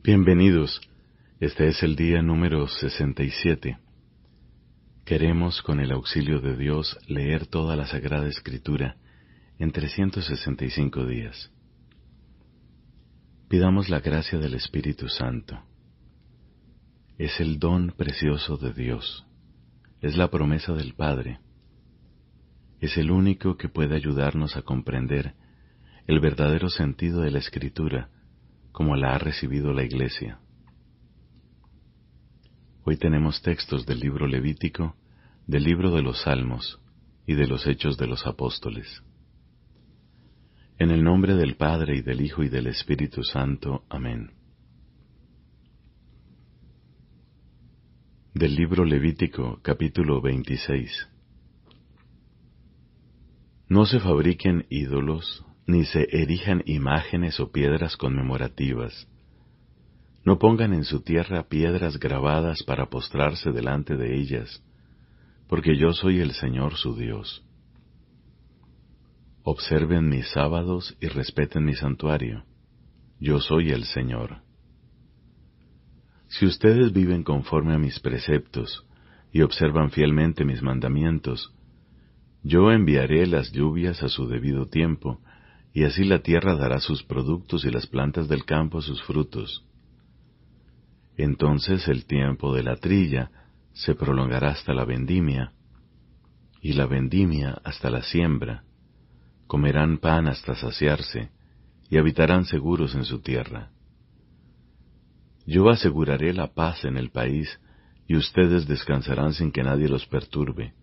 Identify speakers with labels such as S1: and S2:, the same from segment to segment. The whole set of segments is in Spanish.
S1: Bienvenidos. Este es el día número 67. Queremos, con el auxilio de Dios, leer toda la Sagrada Escritura en 365 días. Pidamos la gracia del Espíritu Santo. Es el don precioso de Dios. Es la promesa del Padre. Es el único que puede ayudarnos a comprender el verdadero sentido de la Escritura como la ha recibido la Iglesia. Hoy tenemos textos del libro Levítico, del libro de los Salmos y de los Hechos de los Apóstoles. En el nombre del Padre y del Hijo y del Espíritu Santo. Amén. Del libro Levítico capítulo 26. No se fabriquen ídolos, ni se erijan imágenes o piedras conmemorativas. No pongan en su tierra piedras grabadas para postrarse delante de ellas, porque yo soy el Señor su Dios. Observen mis sábados y respeten mi santuario. Yo soy el Señor. Si ustedes viven conforme a mis preceptos y observan fielmente mis mandamientos, yo enviaré las lluvias a su debido tiempo, y así la tierra dará sus productos y las plantas del campo sus frutos. Entonces el tiempo de la trilla se prolongará hasta la vendimia, y la vendimia hasta la siembra. Comerán pan hasta saciarse, y habitarán seguros en su tierra. Yo aseguraré la paz en el país, y ustedes descansarán sin que nadie los perturbe.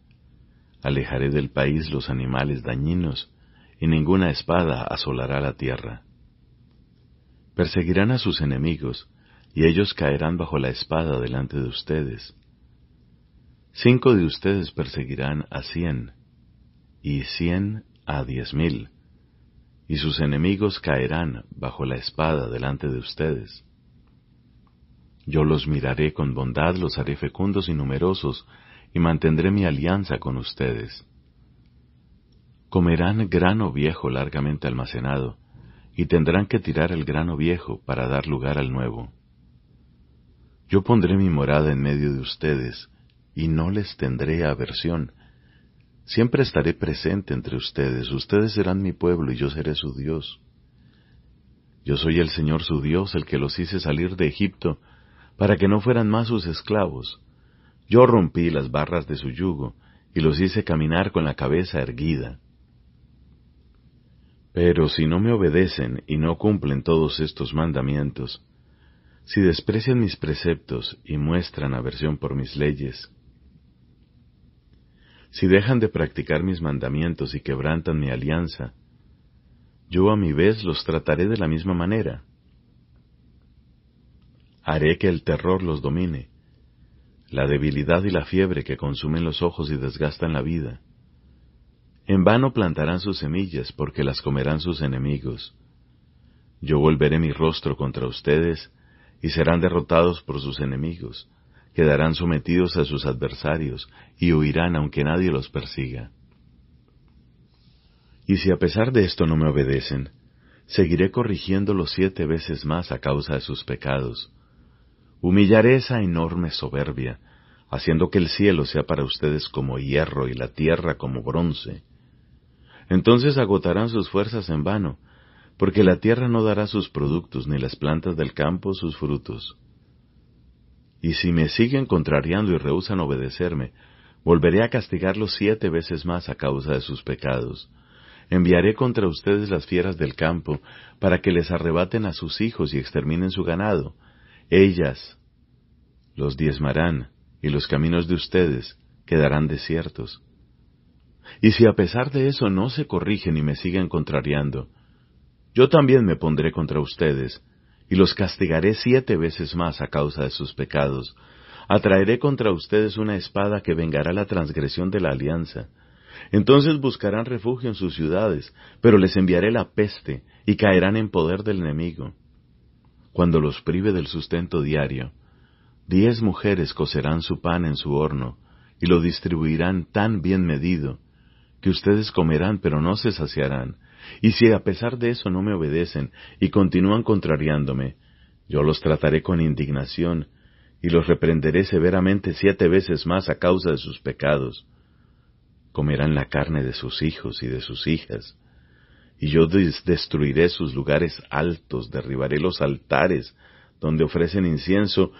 S1: Alejaré del país los animales dañinos, y ninguna espada asolará la tierra. Perseguirán a sus enemigos, y ellos caerán bajo la espada delante de ustedes. Cinco de ustedes perseguirán a cien, y cien a diez mil, y sus enemigos caerán bajo la espada delante de ustedes. Yo los miraré con bondad, los haré fecundos y numerosos, y mantendré mi alianza con ustedes. Comerán grano viejo largamente almacenado, y tendrán que tirar el grano viejo para dar lugar al nuevo. Yo pondré mi morada en medio de ustedes, y no les tendré aversión. Siempre estaré presente entre ustedes, ustedes serán mi pueblo y yo seré su Dios. Yo soy el Señor su Dios, el que los hice salir de Egipto, para que no fueran más sus esclavos. Yo rompí las barras de su yugo y los hice caminar con la cabeza erguida. Pero si no me obedecen y no cumplen todos estos mandamientos, si desprecian mis preceptos y muestran aversión por mis leyes, si dejan de practicar mis mandamientos y quebrantan mi alianza, yo a mi vez los trataré de la misma manera haré que el terror los domine, la debilidad y la fiebre que consumen los ojos y desgastan la vida. En vano plantarán sus semillas, porque las comerán sus enemigos. Yo volveré mi rostro contra ustedes, y serán derrotados por sus enemigos, quedarán sometidos a sus adversarios, y huirán aunque nadie los persiga. Y si a pesar de esto no me obedecen, seguiré corrigiéndolos siete veces más a causa de sus pecados, Humillaré esa enorme soberbia, haciendo que el cielo sea para ustedes como hierro y la tierra como bronce. Entonces agotarán sus fuerzas en vano, porque la tierra no dará sus productos ni las plantas del campo sus frutos. Y si me siguen contrariando y rehusan obedecerme, volveré a castigarlos siete veces más a causa de sus pecados. Enviaré contra ustedes las fieras del campo, para que les arrebaten a sus hijos y exterminen su ganado, ellas los diezmarán y los caminos de ustedes quedarán desiertos. Y si a pesar de eso no se corrigen y me siguen contrariando, yo también me pondré contra ustedes y los castigaré siete veces más a causa de sus pecados. Atraeré contra ustedes una espada que vengará la transgresión de la alianza. Entonces buscarán refugio en sus ciudades, pero les enviaré la peste y caerán en poder del enemigo cuando los prive del sustento diario, diez mujeres cocerán su pan en su horno y lo distribuirán tan bien medido que ustedes comerán pero no se saciarán, y si a pesar de eso no me obedecen y continúan contrariándome, Yo los trataré con indignación y los reprenderé severamente siete veces más a causa de sus pecados. Comerán la carne de sus hijos y de sus hijas, y yo destruiré sus lugares altos, derribaré los altares donde ofrecen incienso,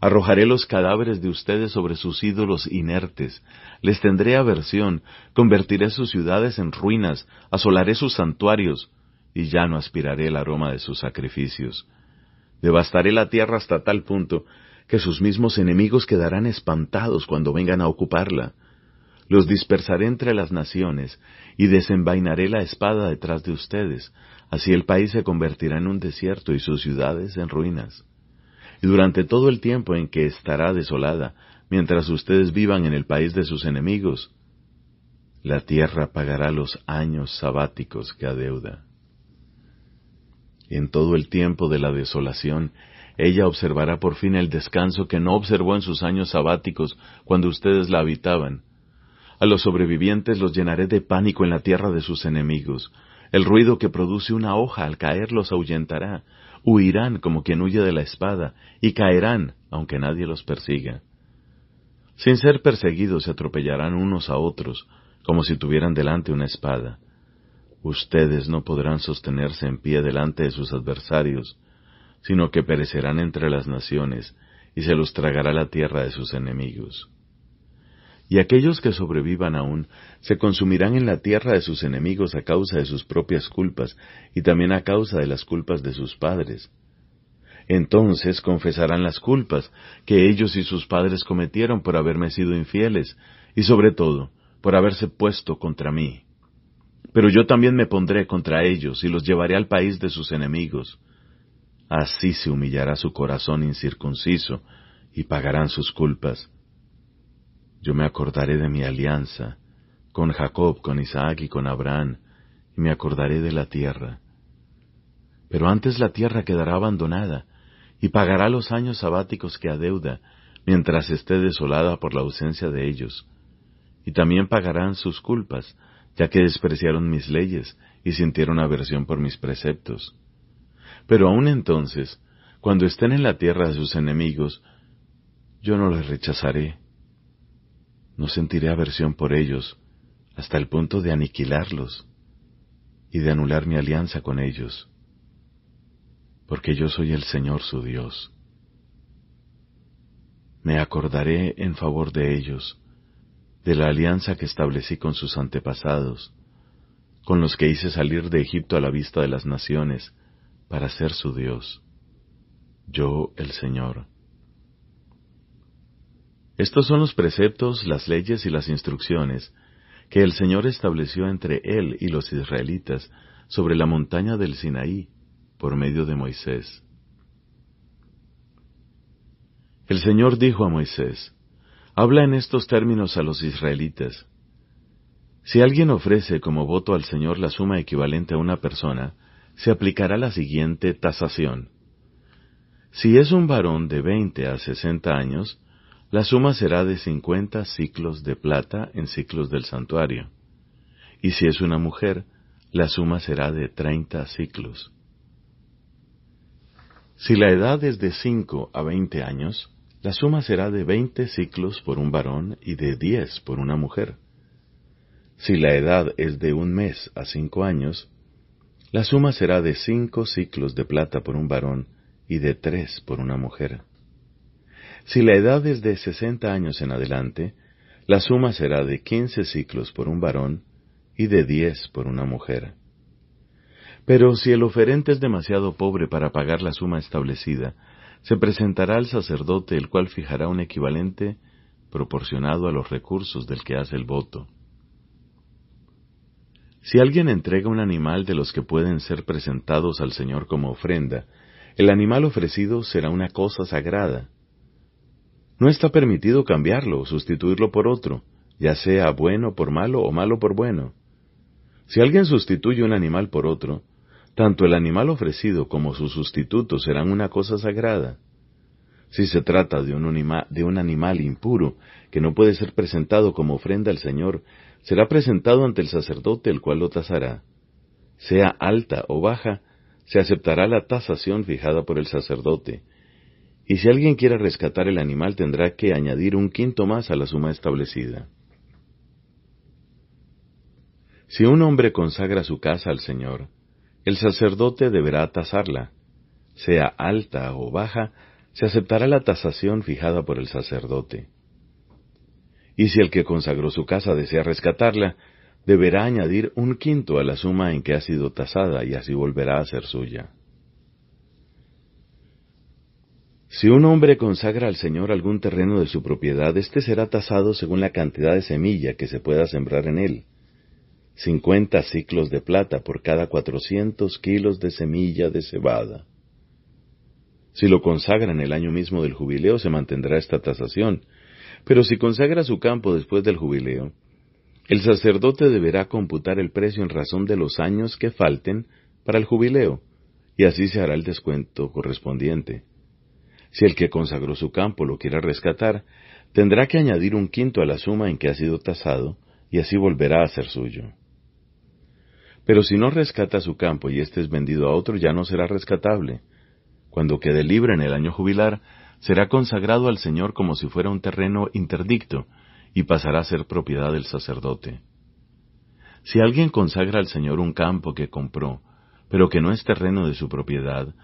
S1: arrojaré los cadáveres de ustedes sobre sus ídolos inertes, les tendré aversión, convertiré sus ciudades en ruinas, asolaré sus santuarios, y ya no aspiraré el aroma de sus sacrificios. Devastaré la tierra hasta tal punto que sus mismos enemigos quedarán espantados cuando vengan a ocuparla. Los dispersaré entre las naciones y desenvainaré la espada detrás de ustedes. Así el país se convertirá en un desierto y sus ciudades en ruinas. Y durante todo el tiempo en que estará desolada, mientras ustedes vivan en el país de sus enemigos, la tierra pagará los años sabáticos que adeuda. En todo el tiempo de la desolación, ella observará por fin el descanso que no observó en sus años sabáticos cuando ustedes la habitaban. A los sobrevivientes los llenaré de pánico en la tierra de sus enemigos. El ruido que produce una hoja al caer los ahuyentará. Huirán como quien huye de la espada, y caerán, aunque nadie los persiga. Sin ser perseguidos se atropellarán unos a otros, como si tuvieran delante una espada. Ustedes no podrán sostenerse en pie delante de sus adversarios, sino que perecerán entre las naciones, y se los tragará la tierra de sus enemigos. Y aquellos que sobrevivan aún se consumirán en la tierra de sus enemigos a causa de sus propias culpas y también a causa de las culpas de sus padres. Entonces confesarán las culpas que ellos y sus padres cometieron por haberme sido infieles y sobre todo por haberse puesto contra mí. Pero yo también me pondré contra ellos y los llevaré al país de sus enemigos. Así se humillará su corazón incircunciso y pagarán sus culpas. Yo me acordaré de mi alianza con Jacob, con Isaac y con Abraham, y me acordaré de la tierra. Pero antes la tierra quedará abandonada, y pagará los años sabáticos que adeuda, mientras esté desolada por la ausencia de ellos. Y también pagarán sus culpas, ya que despreciaron mis leyes y sintieron aversión por mis preceptos. Pero aun entonces, cuando estén en la tierra de sus enemigos, yo no les rechazaré. No sentiré aversión por ellos hasta el punto de aniquilarlos y de anular mi alianza con ellos, porque yo soy el Señor su Dios. Me acordaré en favor de ellos de la alianza que establecí con sus antepasados, con los que hice salir de Egipto a la vista de las naciones, para ser su Dios, yo el Señor. Estos son los preceptos, las leyes y las instrucciones que el Señor estableció entre Él y los israelitas sobre la montaña del Sinaí por medio de Moisés. El Señor dijo a Moisés, Habla en estos términos a los israelitas. Si alguien ofrece como voto al Señor la suma equivalente a una persona, se aplicará la siguiente tasación. Si es un varón de veinte a sesenta años, la suma será de cincuenta ciclos de plata en ciclos del santuario. Y si es una mujer, la suma será de treinta ciclos. Si la edad es de cinco a veinte años, la suma será de veinte ciclos por un varón y de diez por una mujer. Si la edad es de un mes a cinco años, la suma será de cinco ciclos de plata por un varón y de tres por una mujer. Si la edad es de sesenta años en adelante, la suma será de quince ciclos por un varón y de diez por una mujer. Pero si el oferente es demasiado pobre para pagar la suma establecida, se presentará al sacerdote el cual fijará un equivalente proporcionado a los recursos del que hace el voto. Si alguien entrega un animal de los que pueden ser presentados al Señor como ofrenda, el animal ofrecido será una cosa sagrada. No está permitido cambiarlo o sustituirlo por otro, ya sea bueno por malo o malo por bueno. Si alguien sustituye un animal por otro, tanto el animal ofrecido como su sustituto serán una cosa sagrada. Si se trata de un, de un animal impuro que no puede ser presentado como ofrenda al Señor, será presentado ante el sacerdote el cual lo tasará. Sea alta o baja, se aceptará la tasación fijada por el sacerdote, y si alguien quiere rescatar el animal tendrá que añadir un quinto más a la suma establecida. Si un hombre consagra su casa al Señor, el sacerdote deberá tasarla. Sea alta o baja, se aceptará la tasación fijada por el sacerdote. Y si el que consagró su casa desea rescatarla, deberá añadir un quinto a la suma en que ha sido tasada y así volverá a ser suya. Si un hombre consagra al Señor algún terreno de su propiedad, éste será tasado según la cantidad de semilla que se pueda sembrar en él. Cincuenta ciclos de plata por cada cuatrocientos kilos de semilla de cebada. Si lo consagra en el año mismo del jubileo, se mantendrá esta tasación, pero si consagra su campo después del jubileo, el sacerdote deberá computar el precio en razón de los años que falten para el jubileo, y así se hará el descuento correspondiente. Si el que consagró su campo lo quiere rescatar, tendrá que añadir un quinto a la suma en que ha sido tasado, y así volverá a ser suyo. Pero si no rescata su campo y éste es vendido a otro, ya no será rescatable. Cuando quede libre en el año jubilar, será consagrado al Señor como si fuera un terreno interdicto, y pasará a ser propiedad del sacerdote. Si alguien consagra al Señor un campo que compró, pero que no es terreno de su propiedad,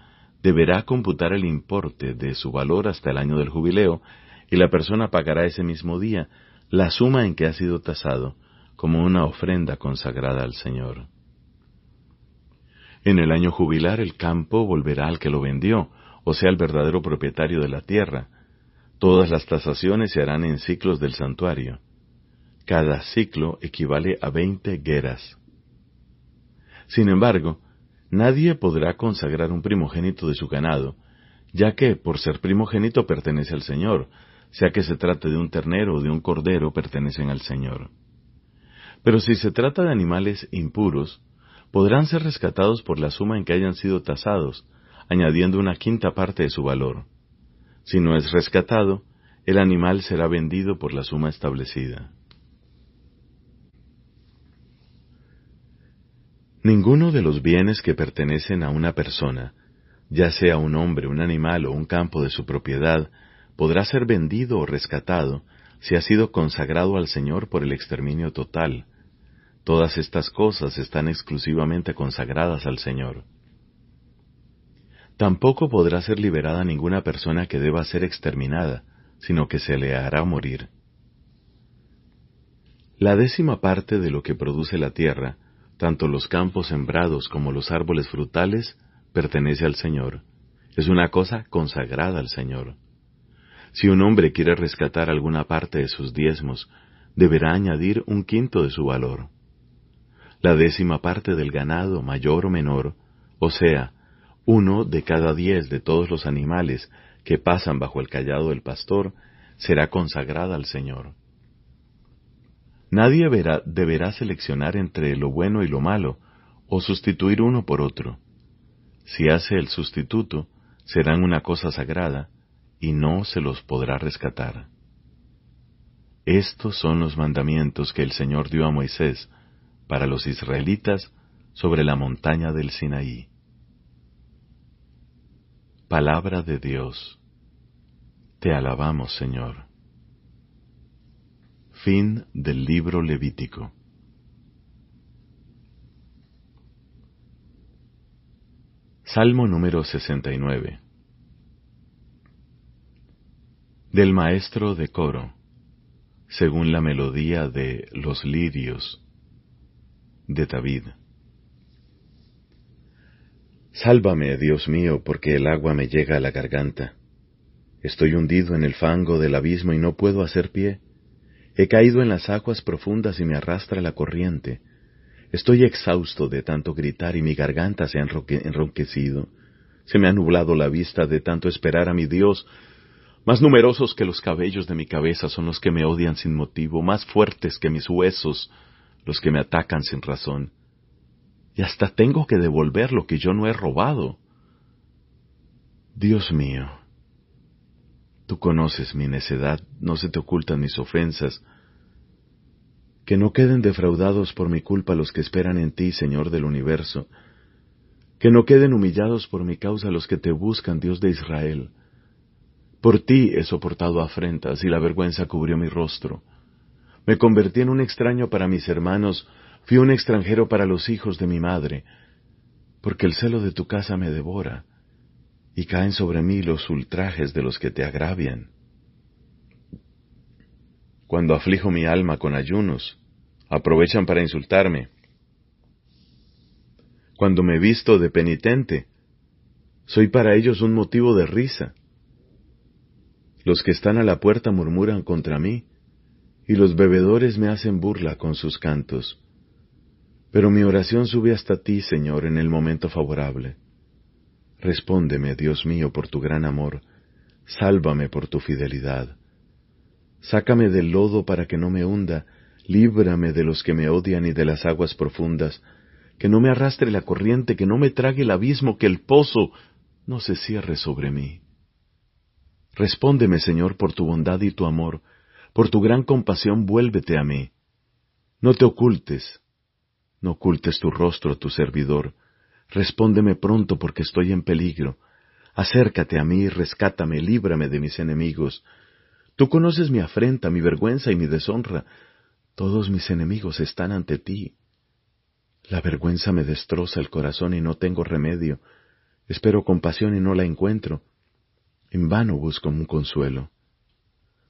S1: deberá computar el importe de su valor hasta el año del jubileo, y la persona pagará ese mismo día la suma en que ha sido tasado, como una ofrenda consagrada al Señor. En el año jubilar el campo volverá al que lo vendió, o sea, el verdadero propietario de la tierra, Todas las tasaciones se harán en ciclos del santuario. Cada ciclo equivale a veinte gueras. Sin embargo, nadie podrá consagrar un primogénito de su ganado, ya que, por ser primogénito, pertenece al Señor, sea que se trate de un ternero o de un cordero, pertenecen al Señor. Pero si se trata de animales impuros, podrán ser rescatados por la suma en que hayan sido tasados, añadiendo una quinta parte de su valor. Si no es rescatado, el animal será vendido por la suma establecida. Ninguno de los bienes que pertenecen a una persona, ya sea un hombre, un animal o un campo de su propiedad, podrá ser vendido o rescatado si ha sido consagrado al Señor por el exterminio total. Todas estas cosas están exclusivamente consagradas al Señor. Tampoco podrá ser liberada ninguna persona que deba ser exterminada, sino que se le hará morir. La décima parte de lo que produce la tierra, tanto los campos sembrados como los árboles frutales, pertenece al Señor. Es una cosa consagrada al Señor. Si un hombre quiere rescatar alguna parte de sus diezmos, deberá añadir un quinto de su valor. La décima parte del ganado, mayor o menor, o sea, uno de cada diez de todos los animales que pasan bajo el callado del pastor será consagrada al Señor. Nadie deberá seleccionar entre lo bueno y lo malo, o sustituir uno por otro. Si hace el sustituto, serán una cosa sagrada, y no se los podrá rescatar. Estos son los mandamientos que el Señor dio a Moisés para los israelitas sobre la montaña del Sinaí. Palabra de Dios. Te alabamos, Señor. Fin del libro Levítico. Salmo número 69. Del maestro de coro, según la melodía de los lirios de David. Sálvame, Dios mío, porque el agua me llega a la garganta. Estoy hundido en el fango del abismo y no puedo hacer pie. He caído en las aguas profundas y me arrastra la corriente. Estoy exhausto de tanto gritar y mi garganta se ha enronquecido. Se me ha nublado la vista de tanto esperar a mi Dios. Más numerosos que los cabellos de mi cabeza son los que me odian sin motivo, más fuertes que mis huesos los que me atacan sin razón y hasta tengo que devolver lo que yo no he robado. Dios mío, tú conoces mi necedad, no se te ocultan mis ofensas. Que no queden defraudados por mi culpa los que esperan en ti, Señor del universo. Que no queden humillados por mi causa los que te buscan, Dios de Israel. Por ti he soportado afrentas y la vergüenza cubrió mi rostro. Me convertí en un extraño para mis hermanos, fui un extranjero para los hijos de mi madre, porque el celo de tu casa me devora, y caen sobre mí los ultrajes de los que te agravian. Cuando aflijo mi alma con ayunos, aprovechan para insultarme. Cuando me visto de penitente, soy para ellos un motivo de risa. Los que están a la puerta murmuran contra mí, y los bebedores me hacen burla con sus cantos. Pero mi oración sube hasta ti, Señor, en el momento favorable. Respóndeme, Dios mío, por tu gran amor, sálvame por tu fidelidad. Sácame del lodo para que no me hunda, líbrame de los que me odian y de las aguas profundas, que no me arrastre la corriente, que no me trague el abismo, que el pozo no se cierre sobre mí. Respóndeme, Señor, por tu bondad y tu amor, por tu gran compasión vuélvete a mí. No te ocultes, no ocultes tu rostro a tu servidor, respóndeme pronto porque estoy en peligro. Acércate a mí, rescátame, líbrame de mis enemigos. Tú conoces mi afrenta, mi vergüenza y mi deshonra. Todos mis enemigos están ante ti. La vergüenza me destroza el corazón y no tengo remedio. Espero compasión y no la encuentro. En vano busco un consuelo.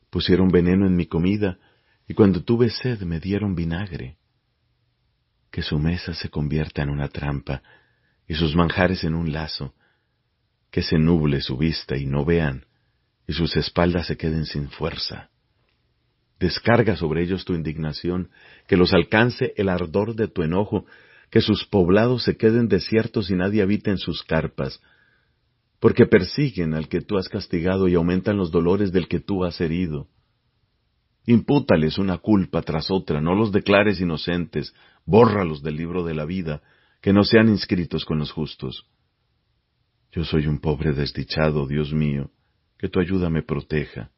S1: Pusieron veneno en mi comida, y cuando tuve sed me dieron vinagre. Que su mesa se convierta en una trampa, y sus manjares en un lazo. Que se nuble su vista y no vean, y sus espaldas se queden sin fuerza. Descarga sobre ellos tu indignación, que los alcance el ardor de tu enojo, que sus poblados se queden desiertos y nadie habite en sus carpas, porque persiguen al que tú has castigado y aumentan los dolores del que tú has herido. Impútales una culpa tras otra, no los declares inocentes, bórralos del libro de la vida, que no sean inscritos con los justos. Yo soy un pobre desdichado, Dios mío, que tu ayuda me proteja.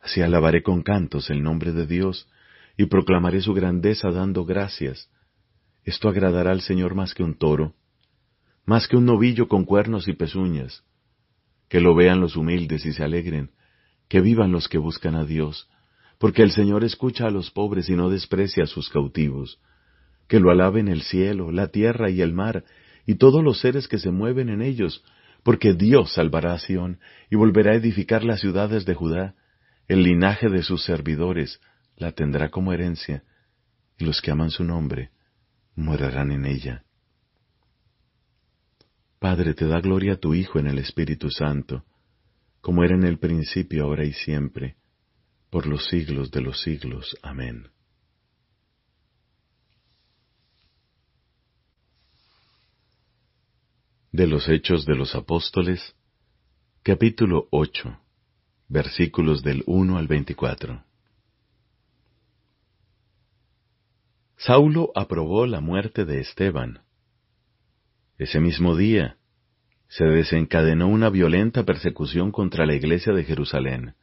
S1: Así alabaré con cantos el nombre de Dios y proclamaré su grandeza dando gracias. Esto agradará al Señor más que un toro, más que un novillo con cuernos y pezuñas. Que lo vean los humildes y se alegren, que vivan los que buscan a Dios, porque el Señor escucha a los pobres y no desprecia a sus cautivos. Que lo alaben el cielo, la tierra y el mar, y todos los seres que se mueven en ellos, porque Dios salvará a Sión y volverá a edificar las ciudades de Judá. El linaje de sus servidores la tendrá como herencia, y los que aman su nombre morarán en ella. Padre, te da gloria a tu Hijo en el Espíritu Santo, como era en el principio, ahora y siempre, por los siglos de los siglos. Amén. De los Hechos de los Apóstoles, capítulo 8, versículos del 1 al 24. Saulo aprobó la muerte de Esteban. Ese mismo día se desencadenó una violenta persecución contra la iglesia de Jerusalén.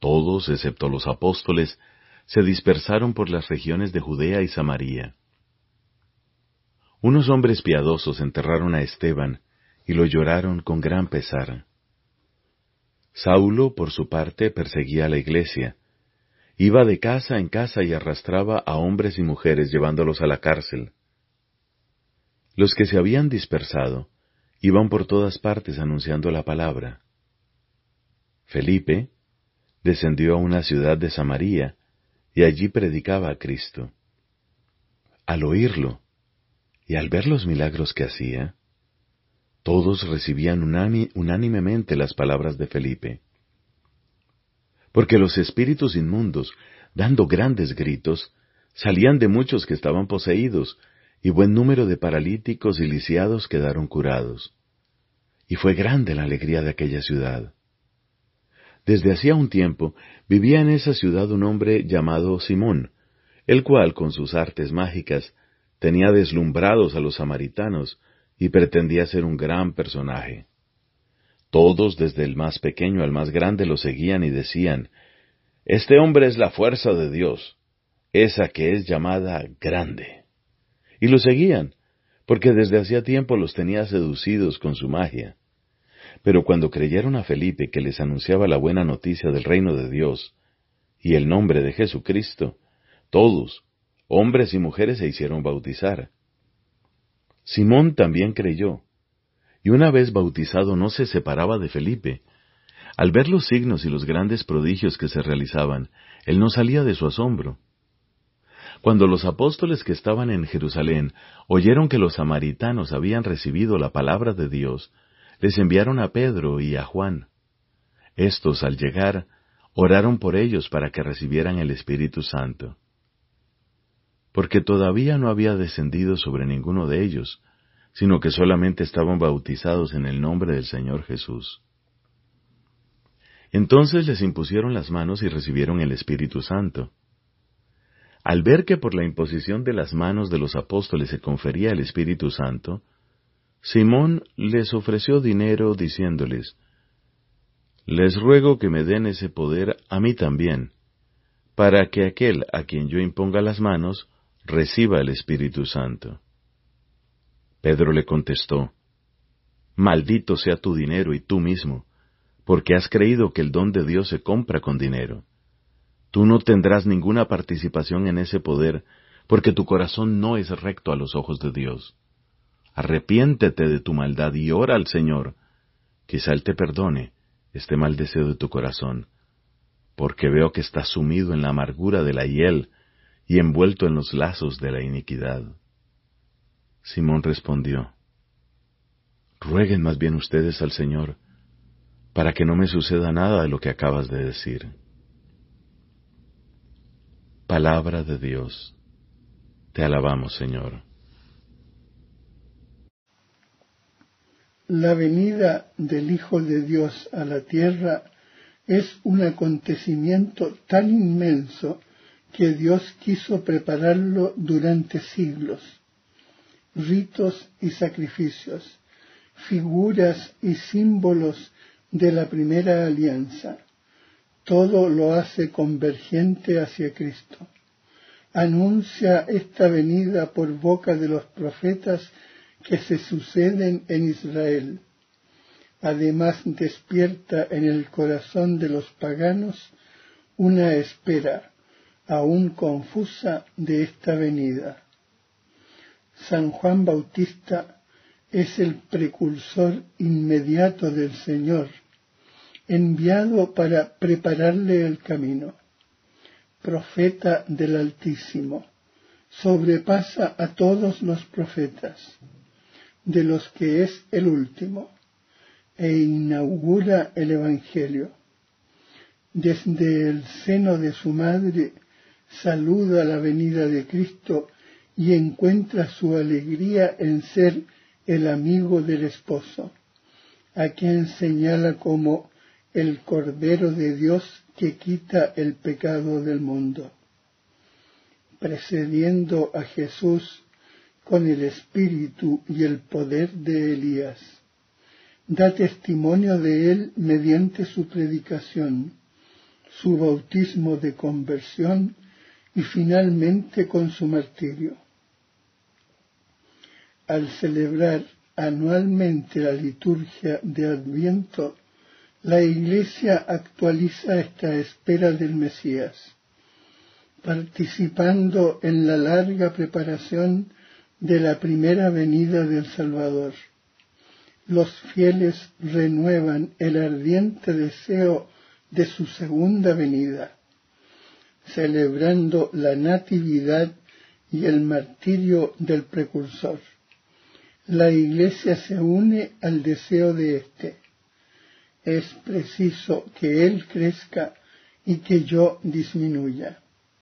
S1: Todos, excepto los apóstoles, se dispersaron por las regiones de Judea y Samaria. Unos hombres piadosos enterraron a Esteban y lo lloraron con gran pesar. Saulo, por su parte, perseguía a la iglesia, Iba de casa en casa y arrastraba a hombres y mujeres llevándolos a la cárcel. Los que se habían dispersado iban por todas partes anunciando la palabra. Felipe descendió a una ciudad de Samaria y allí predicaba a Cristo. Al oírlo y al ver los milagros que hacía, todos recibían unánimemente las palabras de Felipe porque los espíritus inmundos, dando grandes gritos, salían de muchos que estaban poseídos, y buen número de paralíticos y lisiados quedaron curados. Y fue grande la alegría de aquella ciudad. Desde hacía un tiempo vivía en esa ciudad un hombre llamado Simón, el cual con sus artes mágicas tenía deslumbrados a los samaritanos y pretendía ser un gran personaje. Todos, desde el más pequeño al más grande, lo seguían y decían, Este hombre es la fuerza de Dios, esa que es llamada grande. Y lo seguían, porque desde hacía tiempo los tenía seducidos con su magia. Pero cuando creyeron a Felipe que les anunciaba la buena noticia del reino de Dios y el nombre de Jesucristo, todos, hombres y mujeres, se hicieron bautizar. Simón también creyó, y una vez bautizado no se separaba de Felipe. Al ver los signos y los grandes prodigios que se realizaban, él no salía de su asombro. Cuando los apóstoles que estaban en Jerusalén oyeron que los samaritanos habían recibido la palabra de Dios, les enviaron a Pedro y a Juan. Estos, al llegar, oraron por ellos para que recibieran el Espíritu Santo. Porque todavía no había descendido sobre ninguno de ellos, sino que solamente estaban bautizados en el nombre del Señor Jesús. Entonces les impusieron las manos y recibieron el Espíritu Santo. Al ver que por la imposición de las manos de los apóstoles se confería el Espíritu Santo, Simón les ofreció dinero diciéndoles, Les ruego que me den ese poder a mí también, para que aquel a quien yo imponga las manos reciba el Espíritu Santo. Pedro le contestó, Maldito sea tu dinero y tú mismo, porque has creído que el don de Dios se compra con dinero. Tú no tendrás ninguna participación en ese poder, porque tu corazón no es recto a los ojos de Dios. Arrepiéntete de tu maldad y ora al Señor. Quizá Él te perdone este mal deseo de tu corazón, porque veo que estás sumido en la amargura de la hiel y envuelto en los lazos de la iniquidad. Simón respondió, Rueguen más bien ustedes al Señor, para que no me suceda nada de lo que acabas de decir. Palabra de Dios. Te alabamos, Señor.
S2: La venida del Hijo de Dios a la tierra es un acontecimiento tan inmenso que Dios quiso prepararlo durante siglos. Ritos y sacrificios, figuras y símbolos de la primera alianza. Todo lo hace convergente hacia Cristo. Anuncia esta venida por boca de los profetas que se suceden en Israel. Además despierta en el corazón de los paganos una espera, aún confusa, de esta venida. San Juan Bautista es el precursor inmediato del Señor, enviado para prepararle el camino. Profeta del Altísimo, sobrepasa a todos los profetas de los que es el último, e inaugura el Evangelio. Desde el seno de su madre saluda la venida de Cristo y encuentra su alegría en ser el amigo del esposo, a quien señala como el Cordero de Dios que quita el pecado del mundo. Precediendo a Jesús con el espíritu y el poder de Elías. Da testimonio de él mediante su predicación, su bautismo de conversión y finalmente con su martirio. Al celebrar anualmente la liturgia de Adviento, la Iglesia actualiza esta espera del Mesías, participando en la larga preparación de la primera venida del Salvador. Los fieles renuevan el ardiente deseo de su segunda venida, celebrando la natividad y el martirio del precursor. La Iglesia se une al deseo de éste. Es preciso que Él crezca y que yo disminuya.